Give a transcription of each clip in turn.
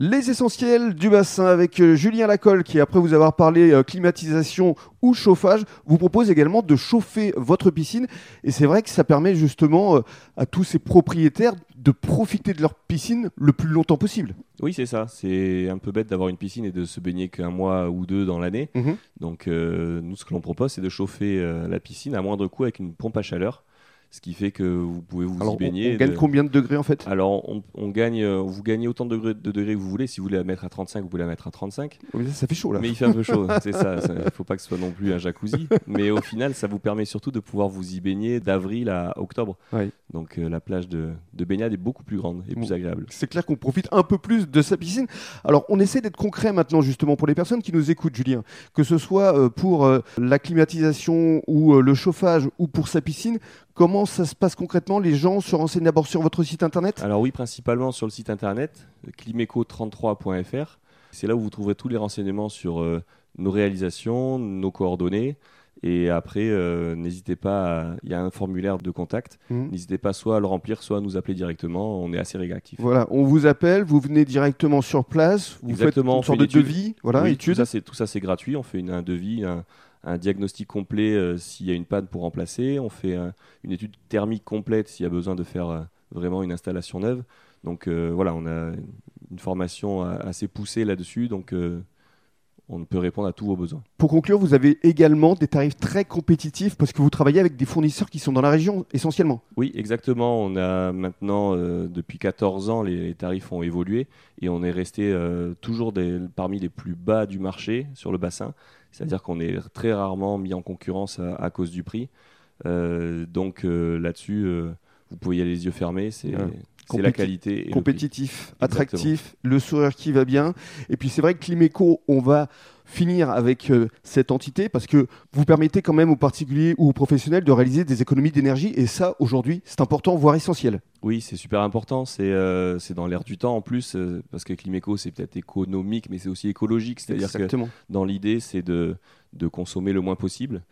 Les essentiels du bassin avec euh, Julien Lacolle qui, après vous avoir parlé euh, climatisation ou chauffage, vous propose également de chauffer votre piscine. Et c'est vrai que ça permet justement euh, à tous ces propriétaires de profiter de leur piscine le plus longtemps possible. Oui, c'est ça. C'est un peu bête d'avoir une piscine et de se baigner qu'un mois ou deux dans l'année. Mhm. Donc, euh, nous, ce que l'on propose, c'est de chauffer euh, la piscine à moindre coût avec une pompe à chaleur, ce qui fait que vous pouvez vous Alors, y baigner. on gagne de- combien de degrés en fait? Alors, on, on gagne, euh, vous gagnez autant de degrés, de degrés que vous voulez. Si vous voulez la mettre à 35, vous pouvez la mettre à 35. Oui, ça, ça fait chaud là. Mais il fait un peu chaud, c'est ça. Il ne faut pas que ce soit non plus un jacuzzi. Mais au final, ça vous permet surtout de pouvoir vous y baigner d'avril à octobre. Oui. Donc, euh, la plage de, de baignade est beaucoup plus grande et plus agréable. C'est clair qu'on profite un peu plus de sa piscine. Alors, on essaie d'être concret maintenant, justement, pour les personnes qui nous écoutent, Julien. Que ce soit euh, pour euh, la climatisation ou euh, le chauffage ou pour sa piscine, comment ça se passe concrètement Les gens se renseignent d'abord sur votre site internet Alors oui, principalement sur le site internet climeco33.fr. C'est là où vous trouverez tous les renseignements sur euh, nos réalisations, nos coordonnées. Et après, euh, n'hésitez pas, il y a un formulaire de contact. Mhm. N'hésitez pas soit à le remplir, soit à nous appeler directement. On est assez réactifs. Voilà, on vous appelle, vous venez directement sur place, vous Exactement, faites une sorte de devis, voilà, Oui, étude. Tout ça, c'est, gratuit. On fait une- un devis, un, un diagnostic complet euh, s'il y a une panne pour remplacer. On fait euh, une étude thermique complète s'il y a besoin de faire euh, vraiment une installation neuve. Donc voilà, on a une formation assez poussée là-dessus. Donc on peut répondre à tous vos besoins. Pour conclure, vous avez également des tarifs très compétitifs parce que vous travaillez avec des fournisseurs qui sont dans la région essentiellement. Oui, exactement. On a maintenant, euh, depuis 14 ans, les, les tarifs ont évolué et on est resté euh, toujours des- parmi les plus bas du marché sur le bassin. C'est-à-dire qu'on est très rarement mis en concurrence à, à cause du prix. Euh, donc euh, là-dessus, euh, vous pouvez y aller les yeux fermés. C'est Ouais. C'est la qualité. et compétitif, attractif, le sourire qui va bien. Et puis c'est vrai que Climeco, on va finir avec euh, cette entité parce que vous permettez quand même aux particuliers ou aux professionnels de réaliser des économies d'énergie et ça aujourd'hui c'est important voire essentiel. Oui, c'est super important. C'est euh, dans l'air du temps en plus, euh, parce que Climéco, c'est peut-être économique, mais c'est aussi écologique. C'est-à-dire que dans l'idée, c'est de, de consommer le moins possible.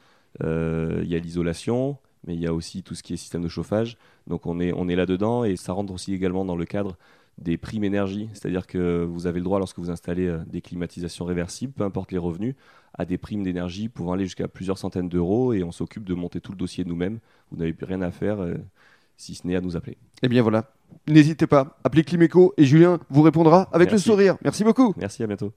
Euh, Il y a l'isolation, mais il y a aussi tout ce qui est système de chauffage. Donc on est, on est là-dedans et ça rentre aussi également dans le cadre des primes énergie. C'est-à-dire que vous avez le droit, lorsque vous installez euh, des climatisations réversibles, peu importe les revenus, à des primes d'énergie pouvant aller jusqu'à plusieurs centaines d'euros et on s'occupe de monter tout le dossier nous-mêmes. Vous n'avez plus rien à faire euh, si ce n'est à nous appeler. Eh bien voilà, n'hésitez pas, appelez Climeco et Julien vous répondra avec Merci. le sourire. Merci beaucoup. Merci, à bientôt.